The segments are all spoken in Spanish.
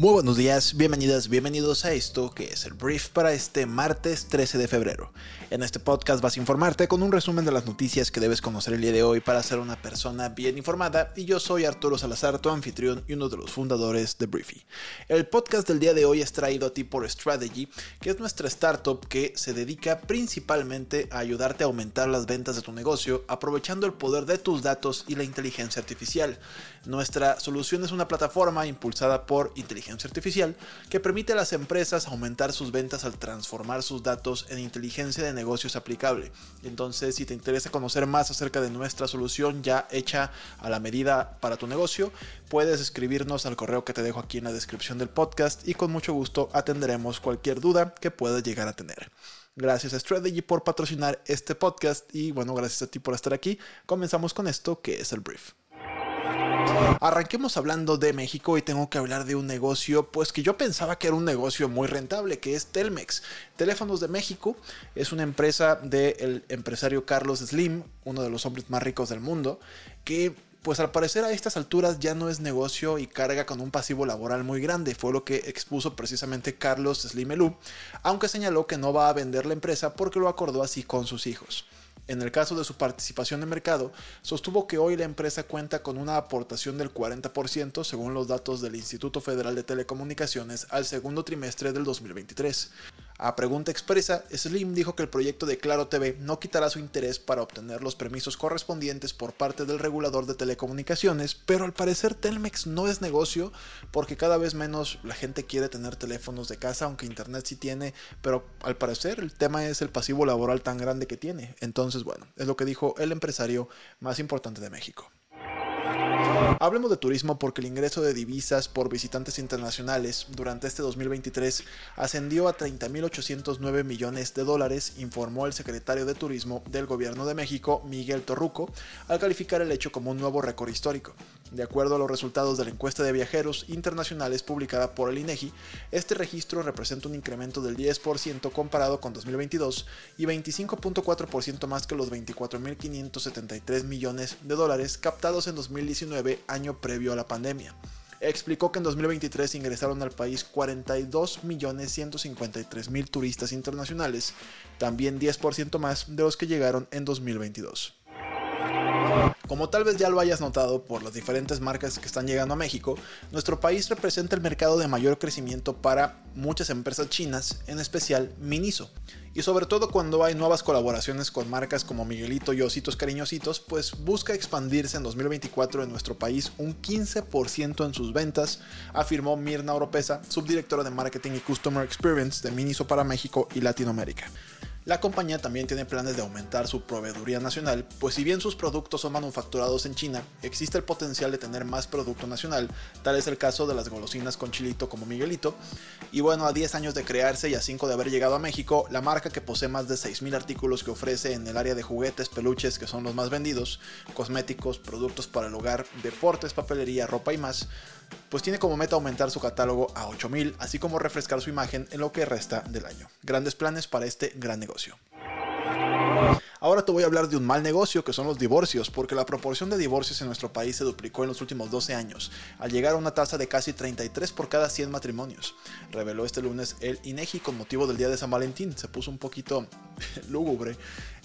Muy buenos días, bienvenidas, bienvenidos a esto que es el brief para este martes 13 de febrero. En este podcast vas a informarte con un resumen de las noticias que debes conocer el día de hoy para ser una persona bien informada y yo soy Arturo Salazar, tu anfitrión y uno de los fundadores de Briefy. El podcast del día de hoy es traído a ti por Strategy, que es nuestra startup que se dedica principalmente a ayudarte a aumentar las ventas de tu negocio aprovechando el poder de tus datos y la inteligencia artificial. Nuestra solución es una plataforma impulsada por inteligencia artificial que permite a las empresas aumentar sus ventas al transformar sus datos en inteligencia de negocios aplicable. Entonces, si te interesa conocer más acerca de nuestra solución ya hecha a la medida para tu negocio, puedes escribirnos al correo que te dejo aquí en la descripción del podcast y con mucho gusto atenderemos cualquier duda que puedas llegar a tener. Gracias a Strategy por patrocinar este podcast y bueno, gracias a ti por estar aquí. Comenzamos con esto que es el brief. Arranquemos hablando de México y tengo que hablar de un negocio, pues que yo pensaba que era un negocio muy rentable, que es Telmex. Teléfonos de México es una empresa del empresario Carlos Slim, uno de los hombres más ricos del mundo, que pues al parecer a estas alturas ya no es negocio y carga con un pasivo laboral muy grande, fue lo que expuso precisamente Carlos Slim Elú, aunque señaló que no va a vender la empresa porque lo acordó así con sus hijos. En el caso de su participación de mercado, sostuvo que hoy la empresa cuenta con una aportación del 40% según los datos del Instituto Federal de Telecomunicaciones al segundo trimestre del 2023. A pregunta expresa, Slim dijo que el proyecto de Claro TV no quitará su interés para obtener los permisos correspondientes por parte del regulador de telecomunicaciones, pero al parecer Telmex no es negocio porque cada vez menos la gente quiere tener teléfonos de casa, aunque internet sí tiene, pero al parecer el tema es el pasivo laboral tan grande que tiene. Entonces, bueno, es lo que dijo el empresario más importante de México. Hablemos de turismo porque el ingreso de divisas por visitantes internacionales durante este 2023 ascendió a 30.809 millones de dólares, informó el secretario de Turismo del Gobierno de México, Miguel Torruco, al calificar el hecho como un nuevo récord histórico. De acuerdo a los resultados de la encuesta de viajeros internacionales publicada por el INEGI, este registro representa un incremento del 10% comparado con 2022 y 25.4% más que los 24.573 millones de dólares captados en 2019, año previo a la pandemia. Explicó que en 2023 ingresaron al país 42.153.000 turistas internacionales, también 10% más de los que llegaron en 2022. Como tal vez ya lo hayas notado por las diferentes marcas que están llegando a México, nuestro país representa el mercado de mayor crecimiento para muchas empresas chinas, en especial Miniso. Y sobre todo cuando hay nuevas colaboraciones con marcas como Miguelito y Ositos Cariñositos, pues busca expandirse en 2024 en nuestro país un 15% en sus ventas, afirmó Mirna Oropesa, subdirectora de Marketing y Customer Experience de Miniso para México y Latinoamérica. La compañía también tiene planes de aumentar su proveeduría nacional, pues si bien sus productos son manufacturados en China, existe el potencial de tener más producto nacional, tal es el caso de las golosinas con chilito como Miguelito. Y bueno, a 10 años de crearse y a 5 de haber llegado a México, la marca que posee más de 6.000 artículos que ofrece en el área de juguetes, peluches, que son los más vendidos, cosméticos, productos para el hogar, deportes, papelería, ropa y más, pues tiene como meta aumentar su catálogo a 8000, así como refrescar su imagen en lo que resta del año. Grandes planes para este gran negocio. Ahora te voy a hablar de un mal negocio que son los divorcios, porque la proporción de divorcios en nuestro país se duplicó en los últimos 12 años, al llegar a una tasa de casi 33 por cada 100 matrimonios. Reveló este lunes el INEGI con motivo del Día de San Valentín. Se puso un poquito lúgubre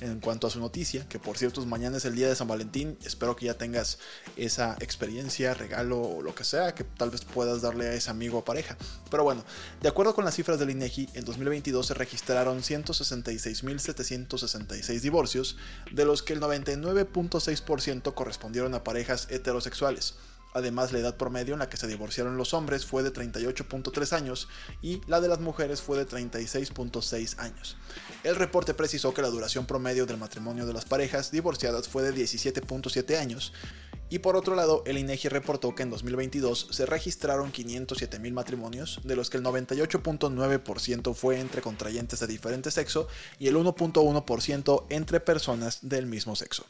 en cuanto a su noticia, que por cierto mañana es el Día de San Valentín. Espero que ya tengas esa experiencia, regalo o lo que sea que tal vez puedas darle a ese amigo o pareja. Pero bueno, de acuerdo con las cifras del INEGI, en 2022 se registraron 166.766 divorcios de los que el 99.6% correspondieron a parejas heterosexuales. Además, la edad promedio en la que se divorciaron los hombres fue de 38.3 años y la de las mujeres fue de 36.6 años. El reporte precisó que la duración promedio del matrimonio de las parejas divorciadas fue de 17.7 años. Y por otro lado, el INEGI reportó que en 2022 se registraron 507.000 matrimonios, de los que el 98.9% fue entre contrayentes de diferente sexo y el 1.1% entre personas del mismo sexo.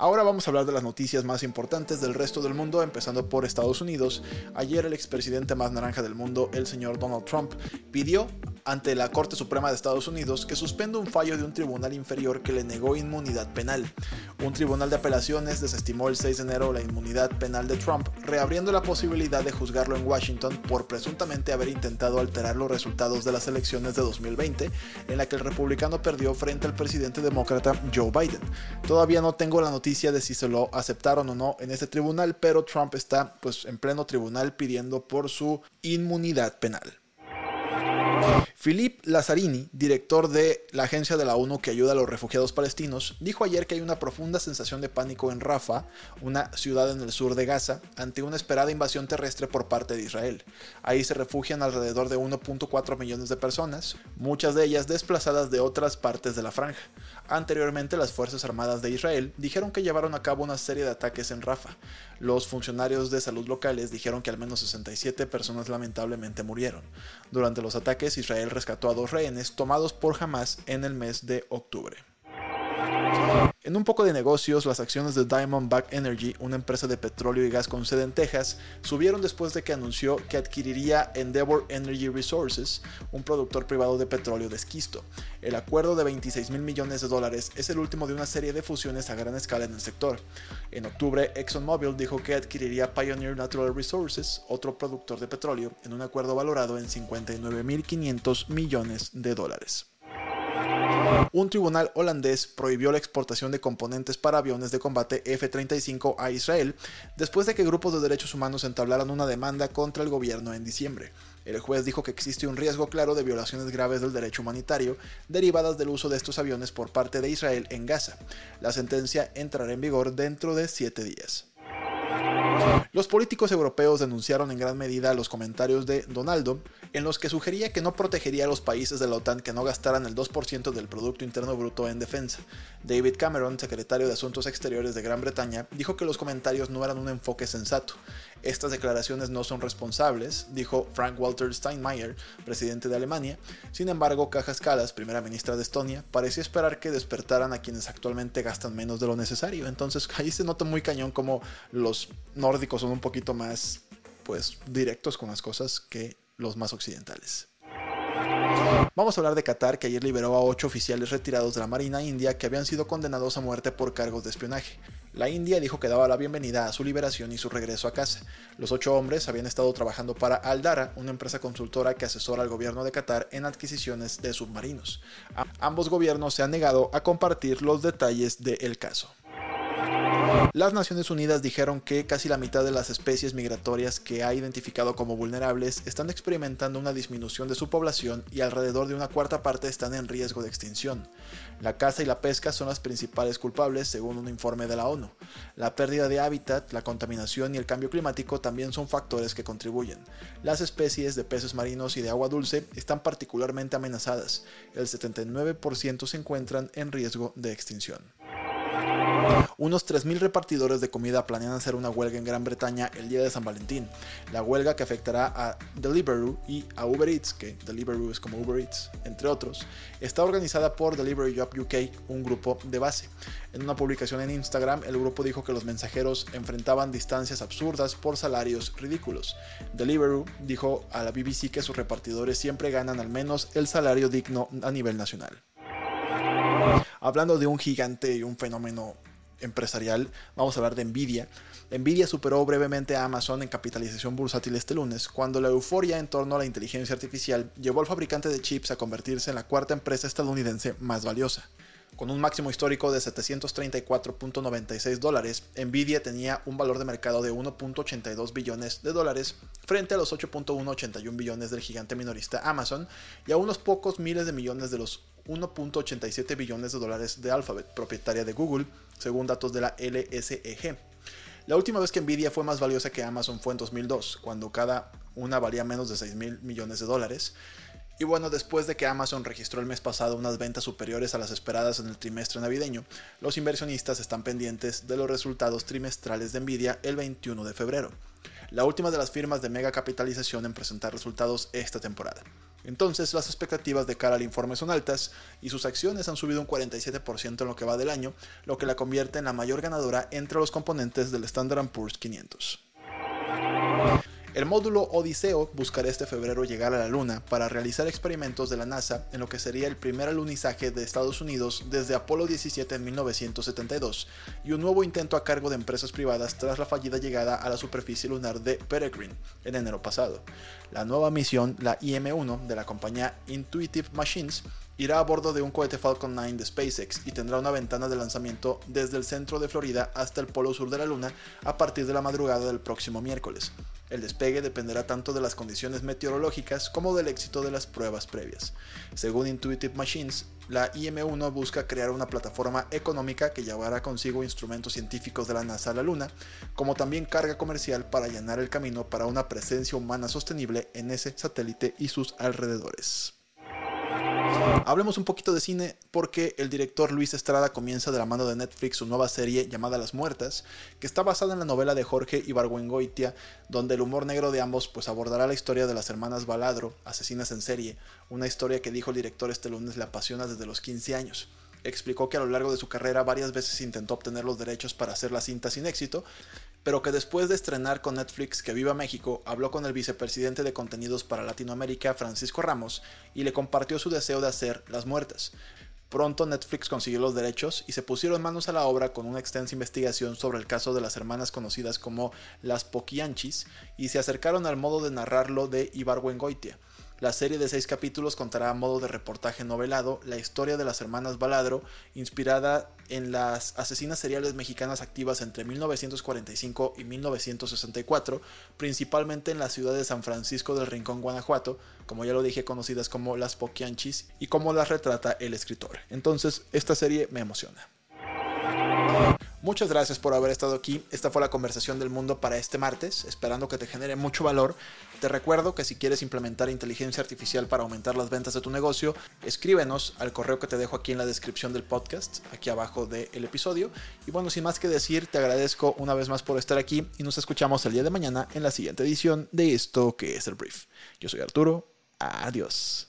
Ahora vamos a hablar de las noticias más importantes del resto del mundo, empezando por Estados Unidos. Ayer el expresidente más naranja del mundo, el señor Donald Trump, pidió ante la Corte Suprema de Estados Unidos que suspenda un fallo de un tribunal inferior que le negó inmunidad penal. Un tribunal de apelaciones desestimó el 6 de enero la inmunidad penal de Trump, reabriendo la posibilidad de juzgarlo en Washington por presuntamente haber intentado alterar los resultados de las elecciones de 2020, en la que el republicano perdió frente al presidente demócrata Joe Biden. Todavía no tengo la noticia de si se lo aceptaron o no en este tribunal, pero Trump está pues en pleno tribunal pidiendo por su inmunidad penal. Philippe Lazzarini, director de la agencia de la ONU que ayuda a los refugiados palestinos, dijo ayer que hay una profunda sensación de pánico en Rafah, una ciudad en el sur de Gaza, ante una esperada invasión terrestre por parte de Israel. Ahí se refugian alrededor de 1.4 millones de personas, muchas de ellas desplazadas de otras partes de la franja. Anteriormente, las Fuerzas Armadas de Israel dijeron que llevaron a cabo una serie de ataques en Rafah. Los funcionarios de salud locales dijeron que al menos 67 personas lamentablemente murieron. Durante los ataques, Israel rescató a dos rehenes tomados por Hamas en el mes de octubre. En un poco de negocios, las acciones de Diamondback Energy, una empresa de petróleo y gas con sede en Texas, subieron después de que anunció que adquiriría Endeavor Energy Resources, un productor privado de petróleo de esquisto. El acuerdo de 26 mil millones de dólares es el último de una serie de fusiones a gran escala en el sector. En octubre, ExxonMobil dijo que adquiriría Pioneer Natural Resources, otro productor de petróleo, en un acuerdo valorado en 59.500 millones de dólares. Un tribunal holandés prohibió la exportación de componentes para aviones de combate F-35 a Israel después de que grupos de derechos humanos entablaran una demanda contra el gobierno en diciembre. El juez dijo que existe un riesgo claro de violaciones graves del derecho humanitario derivadas del uso de estos aviones por parte de Israel en Gaza. La sentencia entrará en vigor dentro de siete días. Los políticos europeos denunciaron en gran medida los comentarios de Donaldo, en los que sugería que no protegería a los países de la OTAN que no gastaran el 2% del Producto Interno Bruto en defensa. David Cameron, secretario de Asuntos Exteriores de Gran Bretaña, dijo que los comentarios no eran un enfoque sensato. Estas declaraciones no son responsables, dijo Frank Walter Steinmeier, presidente de Alemania. Sin embargo, Cajas Kallas, primera ministra de Estonia, parecía esperar que despertaran a quienes actualmente gastan menos de lo necesario. Entonces ahí se nota muy cañón como los nórdicos son un poquito más pues directos con las cosas que los más occidentales. Vamos a hablar de Qatar, que ayer liberó a ocho oficiales retirados de la Marina India que habían sido condenados a muerte por cargos de espionaje. La India dijo que daba la bienvenida a su liberación y su regreso a casa. Los ocho hombres habían estado trabajando para Aldara, una empresa consultora que asesora al gobierno de Qatar en adquisiciones de submarinos. ambos gobiernos se han negado a compartir los detalles del caso. Las Naciones Unidas dijeron que casi la mitad de las especies migratorias que ha identificado como vulnerables están experimentando una disminución de su población y alrededor de una cuarta parte están en riesgo de extinción. La caza y la pesca son las principales culpables según un informe de la ONU. La pérdida de hábitat, la contaminación y el cambio climático también son factores que contribuyen. Las especies de peces marinos y de agua dulce están particularmente amenazadas. El 79% se encuentran en riesgo de extinción. Unos 3.000 repartidores de comida planean hacer una huelga en Gran Bretaña el día de San Valentín. La huelga que afectará a Deliveroo y a Uber Eats, que Deliveroo es como Uber Eats, entre otros, está organizada por Delivery Job UK, un grupo de base. En una publicación en Instagram, el grupo dijo que los mensajeros enfrentaban distancias absurdas por salarios ridículos. Deliveroo dijo a la BBC que sus repartidores siempre ganan al menos el salario digno a nivel nacional. Hablando de un gigante y un fenómeno empresarial, vamos a hablar de Nvidia. Nvidia superó brevemente a Amazon en capitalización bursátil este lunes, cuando la euforia en torno a la inteligencia artificial llevó al fabricante de chips a convertirse en la cuarta empresa estadounidense más valiosa. Con un máximo histórico de 734.96 dólares, Nvidia tenía un valor de mercado de 1.82 billones de dólares frente a los 8.181 billones del gigante minorista Amazon y a unos pocos miles de millones de los 1.87 billones de dólares de Alphabet, propietaria de Google, según datos de la LSEG. La última vez que Nvidia fue más valiosa que Amazon fue en 2002, cuando cada una valía menos de 6 mil millones de dólares. Y bueno, después de que Amazon registró el mes pasado unas ventas superiores a las esperadas en el trimestre navideño, los inversionistas están pendientes de los resultados trimestrales de Nvidia el 21 de febrero, la última de las firmas de mega capitalización en presentar resultados esta temporada. Entonces las expectativas de cara al informe son altas y sus acciones han subido un 47% en lo que va del año, lo que la convierte en la mayor ganadora entre los componentes del Standard Poor's 500. El módulo Odiseo buscará este febrero llegar a la Luna para realizar experimentos de la NASA en lo que sería el primer alunizaje de Estados Unidos desde Apolo 17 en 1972 y un nuevo intento a cargo de empresas privadas tras la fallida llegada a la superficie lunar de Peregrine en enero pasado. La nueva misión, la IM-1 de la compañía Intuitive Machines, irá a bordo de un cohete Falcon 9 de SpaceX y tendrá una ventana de lanzamiento desde el centro de Florida hasta el polo sur de la Luna a partir de la madrugada del próximo miércoles. El despegue dependerá tanto de las condiciones meteorológicas como del éxito de las pruebas previas. Según Intuitive Machines, la IM-1 busca crear una plataforma económica que llevará consigo instrumentos científicos de la NASA a la Luna, como también carga comercial para allanar el camino para una presencia humana sostenible en ese satélite y sus alrededores. Hablemos un poquito de cine porque el director Luis Estrada comienza de la mano de Netflix su nueva serie llamada Las Muertas, que está basada en la novela de Jorge Ibargüengoitia, donde el humor negro de ambos pues abordará la historia de las hermanas Baladro, asesinas en serie, una historia que dijo el director este lunes le apasiona desde los 15 años explicó que a lo largo de su carrera varias veces intentó obtener los derechos para hacer la cinta sin éxito, pero que después de estrenar con Netflix Que Viva México, habló con el vicepresidente de contenidos para Latinoamérica, Francisco Ramos, y le compartió su deseo de hacer Las Muertas. Pronto Netflix consiguió los derechos y se pusieron manos a la obra con una extensa investigación sobre el caso de las hermanas conocidas como las Poquianchis y se acercaron al modo de narrarlo de Ibargüengoitia la serie de seis capítulos contará a modo de reportaje novelado la historia de las hermanas Baladro, inspirada en las asesinas seriales mexicanas activas entre 1945 y 1964, principalmente en la ciudad de San Francisco del Rincón, Guanajuato, como ya lo dije, conocidas como las Poquianchis, y cómo las retrata el escritor. Entonces, esta serie me emociona. Muchas gracias por haber estado aquí. Esta fue la conversación del mundo para este martes, esperando que te genere mucho valor. Te recuerdo que si quieres implementar inteligencia artificial para aumentar las ventas de tu negocio, escríbenos al correo que te dejo aquí en la descripción del podcast, aquí abajo del episodio. Y bueno, sin más que decir, te agradezco una vez más por estar aquí y nos escuchamos el día de mañana en la siguiente edición de esto que es el brief. Yo soy Arturo. Adiós.